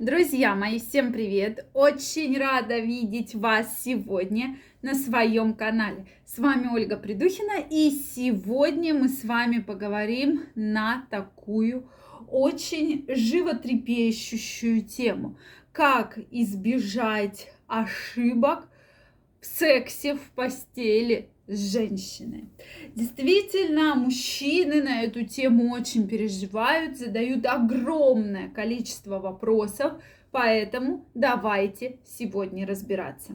Друзья мои, всем привет! Очень рада видеть вас сегодня на своем канале. С вами Ольга Придухина, и сегодня мы с вами поговорим на такую очень животрепещущую тему. Как избежать ошибок в сексе, в постели с женщиной. Действительно, мужчины на эту тему очень переживают, задают огромное количество вопросов, поэтому давайте сегодня разбираться.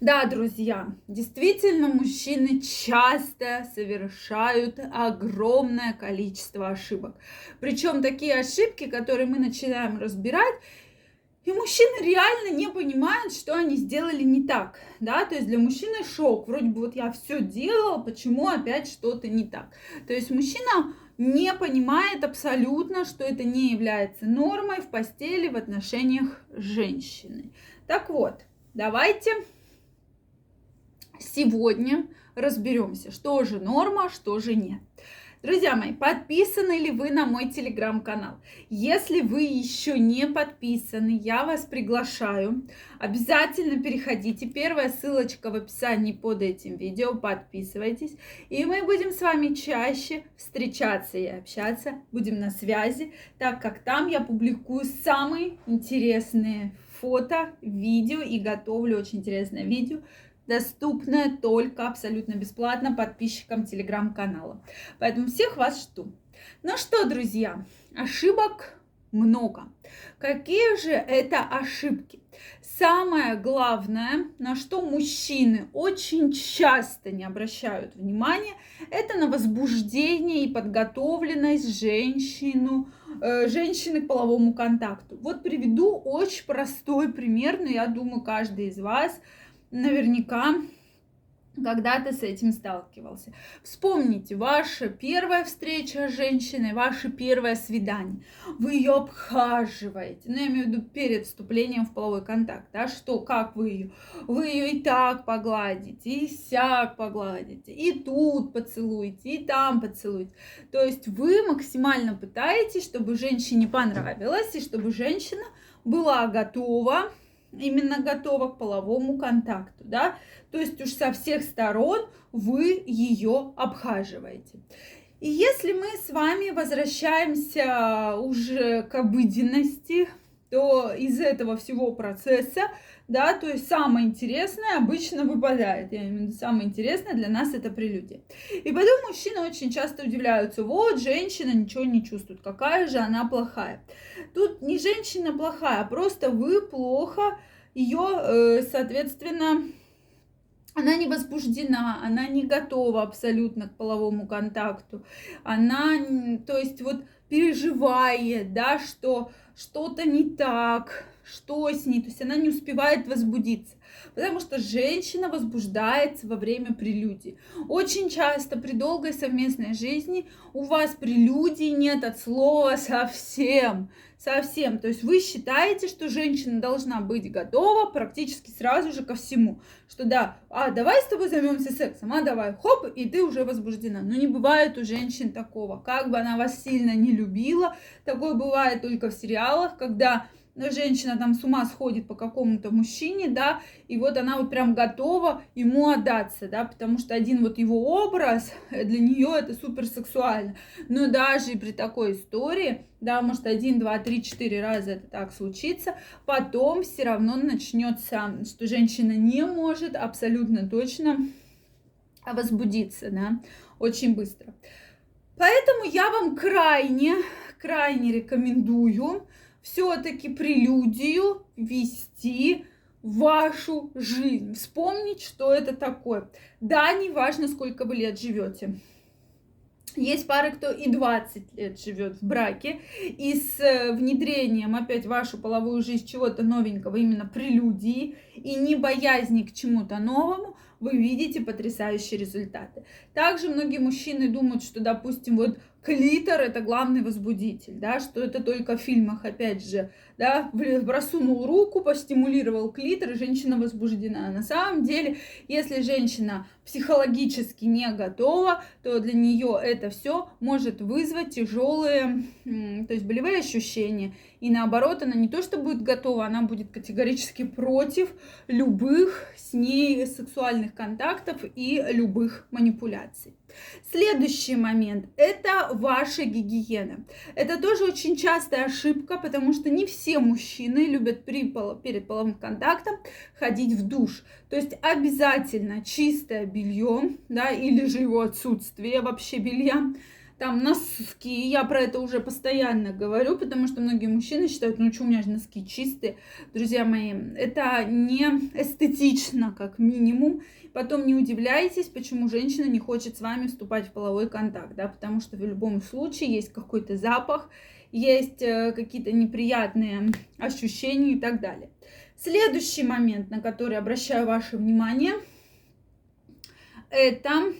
Да, друзья, действительно, мужчины часто совершают огромное количество ошибок. Причем такие ошибки, которые мы начинаем разбирать, и мужчины реально не понимают, что они сделали не так, да, то есть для мужчины шок, вроде бы вот я все делала, почему опять что-то не так. То есть мужчина не понимает абсолютно, что это не является нормой в постели, в отношениях с женщиной. Так вот, давайте сегодня разберемся, что же норма, что же нет. Друзья мои, подписаны ли вы на мой телеграм-канал? Если вы еще не подписаны, я вас приглашаю. Обязательно переходите. Первая ссылочка в описании под этим видео. Подписывайтесь. И мы будем с вами чаще встречаться и общаться. Будем на связи, так как там я публикую самые интересные фото, видео и готовлю очень интересное видео доступная только абсолютно бесплатно подписчикам телеграм-канала. Поэтому всех вас жду. Ну что, друзья, ошибок много. Какие же это ошибки? Самое главное, на что мужчины очень часто не обращают внимания, это на возбуждение и подготовленность женщину, э, женщины к половому контакту. Вот приведу очень простой пример, но я думаю, каждый из вас наверняка когда-то с этим сталкивался. Вспомните, ваша первая встреча с женщиной, ваше первое свидание. Вы ее обхаживаете, ну, я имею в виду перед вступлением в половой контакт, да, что, как вы ее? Вы ее и так погладите, и сяк погладите, и тут поцелуете, и там поцелуете. То есть вы максимально пытаетесь, чтобы женщине понравилось, и чтобы женщина была готова именно готова к половому контакту, да, то есть уж со всех сторон вы ее обхаживаете. И если мы с вами возвращаемся уже к обыденности, то из этого всего процесса, да, то есть самое интересное обычно выпадает. Я имею в виду, самое интересное для нас это прелюдия. И потом мужчины очень часто удивляются, вот, женщина ничего не чувствует, какая же она плохая. Тут не женщина плохая, а просто вы плохо ее, э, соответственно, она не возбуждена, она не готова абсолютно к половому контакту. Она, то есть вот переживает, да, что что-то не так, что с ней, то есть она не успевает возбудиться. Потому что женщина возбуждается во время прелюдии. Очень часто при долгой совместной жизни у вас прелюдии нет от слова совсем. Совсем. То есть вы считаете, что женщина должна быть готова практически сразу же ко всему. Что да, а давай с тобой займемся сексом, а давай, хоп, и ты уже возбуждена. Но не бывает у женщин такого. Как бы она вас сильно не любила, такое бывает только в сериалах, когда женщина там с ума сходит по какому-то мужчине, да, и вот она вот прям готова ему отдаться, да, потому что один вот его образ для нее это супер сексуально. Но даже при такой истории, да, может один, два, три, четыре раза это так случится, потом все равно начнется, что женщина не может абсолютно точно возбудиться, да, очень быстро. Поэтому я вам крайне, крайне рекомендую все-таки прелюдию вести вашу жизнь. Вспомнить, что это такое. Да, не важно, сколько вы лет живете. Есть пары, кто и 20 лет живет в браке, и с э, внедрением опять в вашу половую жизнь чего-то новенького, именно прелюдии, и не боязни к чему-то новому, вы видите потрясающие результаты. Также многие мужчины думают, что, допустим, вот клитор это главный возбудитель, да, что это только в фильмах, опять же, да, просунул руку, постимулировал клитор, и женщина возбуждена. На самом деле, если женщина психологически не готова, то для нее это все может вызвать тяжелые, то есть болевые ощущения И наоборот, она не то что будет готова, она будет категорически против любых с ней сексуальных контактов и любых манипуляций. Следующий момент – это ваша гигиена. Это тоже очень частая ошибка, потому что не все мужчины любят при, перед половым контактом ходить в душ. То есть обязательно чистое белье, да, или же его отсутствие вообще белья, там носки, я про это уже постоянно говорю, потому что многие мужчины считают, ну что у меня же носки чистые. Друзья мои, это не эстетично, как минимум. Потом не удивляйтесь, почему женщина не хочет с вами вступать в половой контакт, да, потому что в любом случае есть какой-то запах, есть э, какие-то неприятные ощущения и так далее. Следующий момент, на который обращаю ваше внимание, это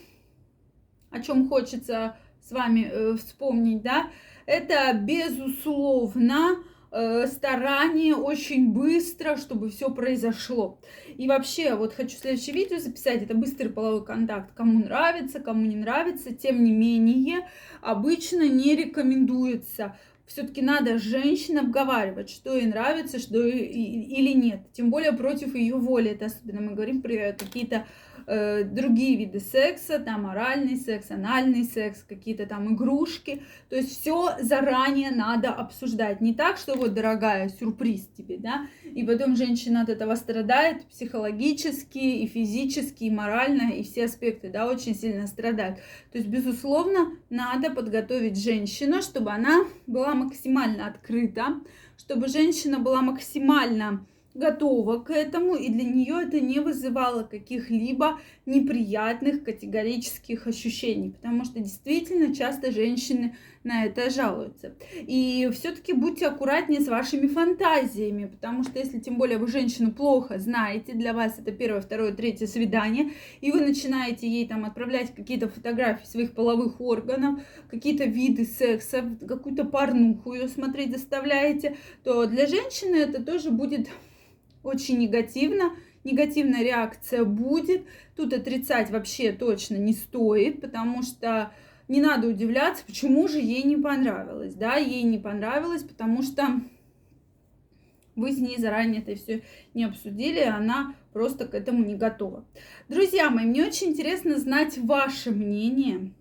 о чем хочется с вами э, вспомнить, да, это безусловно э, старание очень быстро, чтобы все произошло. И вообще, вот хочу следующее видео записать, это быстрый половой контакт. Кому нравится, кому не нравится, тем не менее, обычно не рекомендуется. Все-таки надо женщин обговаривать, что ей нравится, что или нет. Тем более против ее воли. Это особенно мы говорим про какие-то э, другие виды секса, там оральный секс, анальный секс, какие-то там игрушки. То есть все заранее надо обсуждать. Не так, что вот, дорогая, сюрприз тебе, да, и потом женщина от этого страдает психологически и физически, и морально, и все аспекты, да, очень сильно страдают. То есть, безусловно, надо подготовить женщину, чтобы она была максимально открыта, чтобы женщина была максимально готова к этому, и для нее это не вызывало каких-либо неприятных категорических ощущений, потому что действительно часто женщины на это жалуются. И все-таки будьте аккуратнее с вашими фантазиями, потому что если тем более вы женщину плохо знаете, для вас это первое, второе, третье свидание, и вы начинаете ей там отправлять какие-то фотографии своих половых органов, какие-то виды секса, какую-то порнуху ее смотреть заставляете, то для женщины это тоже будет очень негативно. Негативная реакция будет. Тут отрицать вообще точно не стоит, потому что не надо удивляться, почему же ей не понравилось. Да, ей не понравилось, потому что вы с ней заранее это все не обсудили, она просто к этому не готова. Друзья мои, мне очень интересно знать ваше мнение.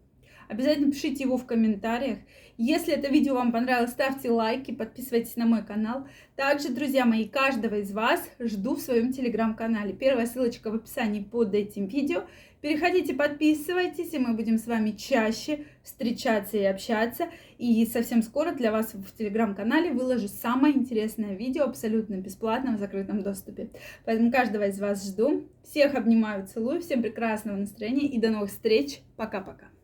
Обязательно пишите его в комментариях. Если это видео вам понравилось, ставьте лайки, подписывайтесь на мой канал. Также, друзья мои, каждого из вас жду в своем телеграм-канале. Первая ссылочка в описании под этим видео. Переходите, подписывайтесь, и мы будем с вами чаще встречаться и общаться. И совсем скоро для вас в телеграм-канале выложу самое интересное видео абсолютно бесплатно в закрытом доступе. Поэтому каждого из вас жду. Всех обнимаю, целую, всем прекрасного настроения и до новых встреч. Пока-пока.